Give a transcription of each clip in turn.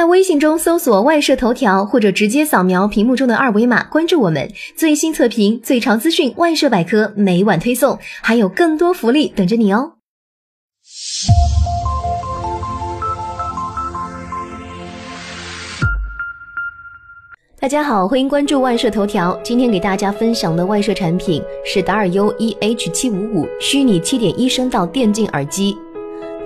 在微信中搜索“外设头条”或者直接扫描屏幕中的二维码关注我们，最新测评、最潮资讯、外设百科每晚推送，还有更多福利等着你哦！大家好，欢迎关注外设头条。今天给大家分享的外设产品是达尔优 EH755 虚拟七点一声道电竞耳机。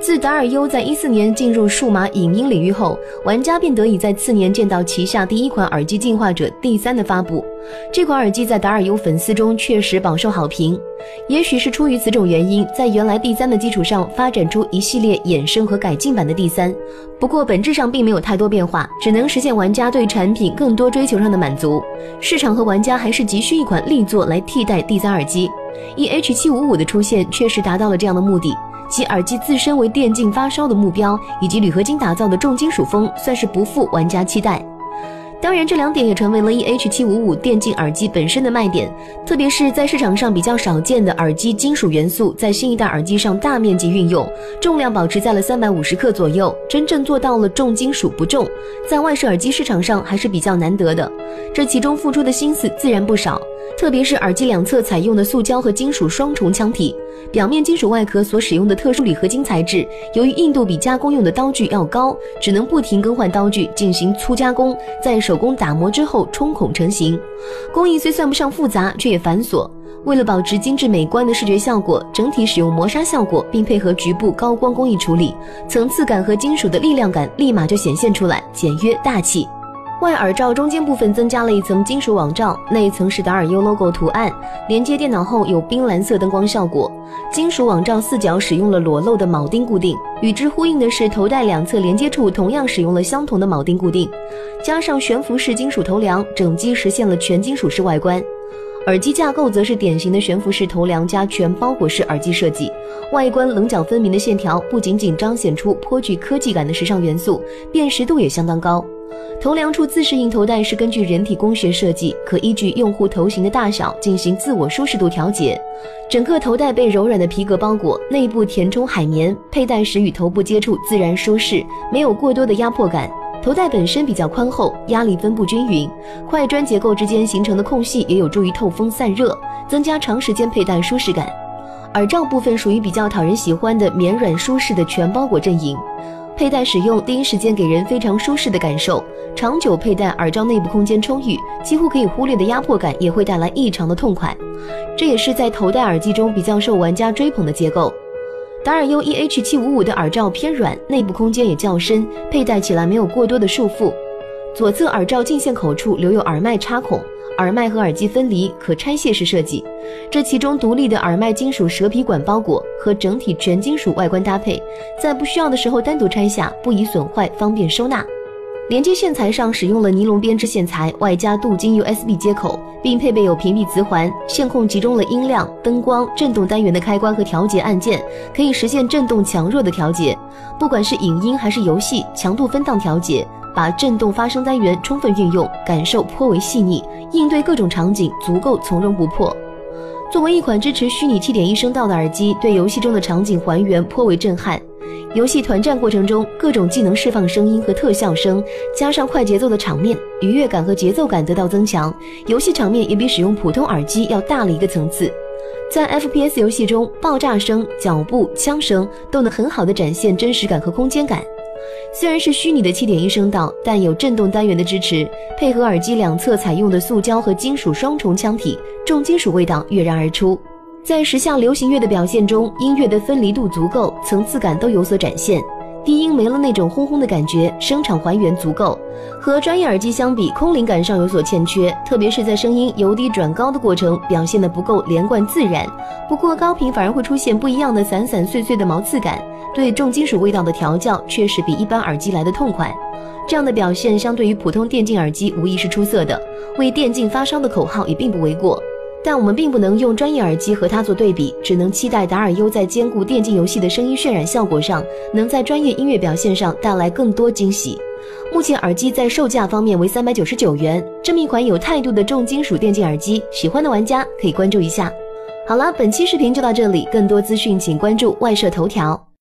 自达尔优在一四年进入数码影音领域后，玩家便得以在次年见到旗下第一款耳机进化者 D3 的发布。这款耳机在达尔优粉丝中确实饱受好评。也许是出于此种原因，在原来 D3 的基础上发展出一系列衍生和改进版的 D3。不过本质上并没有太多变化，只能实现玩家对产品更多追求上的满足。市场和玩家还是急需一款力作来替代 D3 耳机。EH755 的出现确实达到了这样的目的。其耳机自身为电竞发烧的目标，以及铝合金打造的重金属风，算是不负玩家期待。当然，这两点也成为了 EH755 电竞耳机本身的卖点，特别是在市场上比较少见的耳机金属元素，在新一代耳机上大面积运用，重量保持在了三百五十克左右，真正做到了重金属不重，在外设耳机市场上还是比较难得的。这其中付出的心思自然不少，特别是耳机两侧采用的塑胶和金属双重腔体，表面金属外壳所使用的特殊铝合金材质，由于硬度比加工用的刀具要高，只能不停更换刀具进行粗加工，在手。工打磨之后冲孔成型，工艺虽算不上复杂，却也繁琐。为了保持精致美观的视觉效果，整体使用磨砂效果，并配合局部高光工艺处理，层次感和金属的力量感立马就显现出来，简约大气。外耳罩中间部分增加了一层金属网罩，内层是达尔优 logo 图案，连接电脑后有冰蓝色灯光效果。金属网罩四角使用了裸露的铆钉固定，与之呼应的是头戴两侧连接处同样使用了相同的铆钉固定，加上悬浮式金属头梁，整机实现了全金属式外观。耳机架构则是典型的悬浮式头梁加全包裹式耳机设计，外观棱角分明的线条不仅仅彰显出颇具科技感的时尚元素，辨识度也相当高。头梁处自适应头带是根据人体工学设计，可依据用户头型的大小进行自我舒适度调节。整个头带被柔软的皮革包裹，内部填充海绵，佩戴时与头部接触自然舒适，没有过多的压迫感。头带本身比较宽厚，压力分布均匀，块砖结构之间形成的空隙也有助于透风散热，增加长时间佩戴舒适感。耳罩部分属于比较讨人喜欢的绵软舒适的全包裹阵营。佩戴使用第一时间给人非常舒适的感受，长久佩戴耳罩内部空间充裕，几乎可以忽略的压迫感也会带来异常的痛快，这也是在头戴耳机中比较受玩家追捧的结构。达尔优 EH755 的耳罩偏软，内部空间也较深，佩戴起来没有过多的束缚。左侧耳罩进线口处留有耳麦插孔。耳麦和耳机分离，可拆卸式设计。这其中独立的耳麦金属蛇皮管包裹和整体全金属外观搭配，在不需要的时候单独拆下，不易损坏，方便收纳。连接线材上使用了尼龙编织线材，外加镀金 USB 接口，并配备有屏蔽磁环。线控集中了音量、灯光、震动单元的开关和调节按键，可以实现震动强弱的调节。不管是影音还是游戏，强度分档调节。把震动发声单元充分运用，感受颇为细腻，应对各种场景足够从容不迫。作为一款支持虚拟七点一声道的耳机，对游戏中的场景还原颇为震撼。游戏团战过程中，各种技能释放声音和特效声，加上快节奏的场面，愉悦感和节奏感得到增强。游戏场面也比使用普通耳机要大了一个层次。在 FPS 游戏中，爆炸声、脚步、枪声都能很好的展现真实感和空间感。虽然是虚拟的七点一声道，但有震动单元的支持，配合耳机两侧采用的塑胶和金属双重腔体，重金属味道跃然而出。在时下流行乐的表现中，音乐的分离度足够，层次感都有所展现。低音没了那种轰轰的感觉，声场还原足够。和专业耳机相比，空灵感上有所欠缺，特别是在声音由低转高的过程表现的不够连贯自然。不过高频反而会出现不一样的散散碎碎的毛刺感，对重金属味道的调教确实比一般耳机来的痛快。这样的表现相对于普通电竞耳机无疑是出色的，为电竞发烧的口号也并不为过。但我们并不能用专业耳机和它做对比，只能期待达尔优在兼顾电竞游戏的声音渲染效果上，能在专业音乐表现上带来更多惊喜。目前耳机在售价方面为三百九十九元，这么一款有态度的重金属电竞耳机，喜欢的玩家可以关注一下。好了，本期视频就到这里，更多资讯请关注外设头条。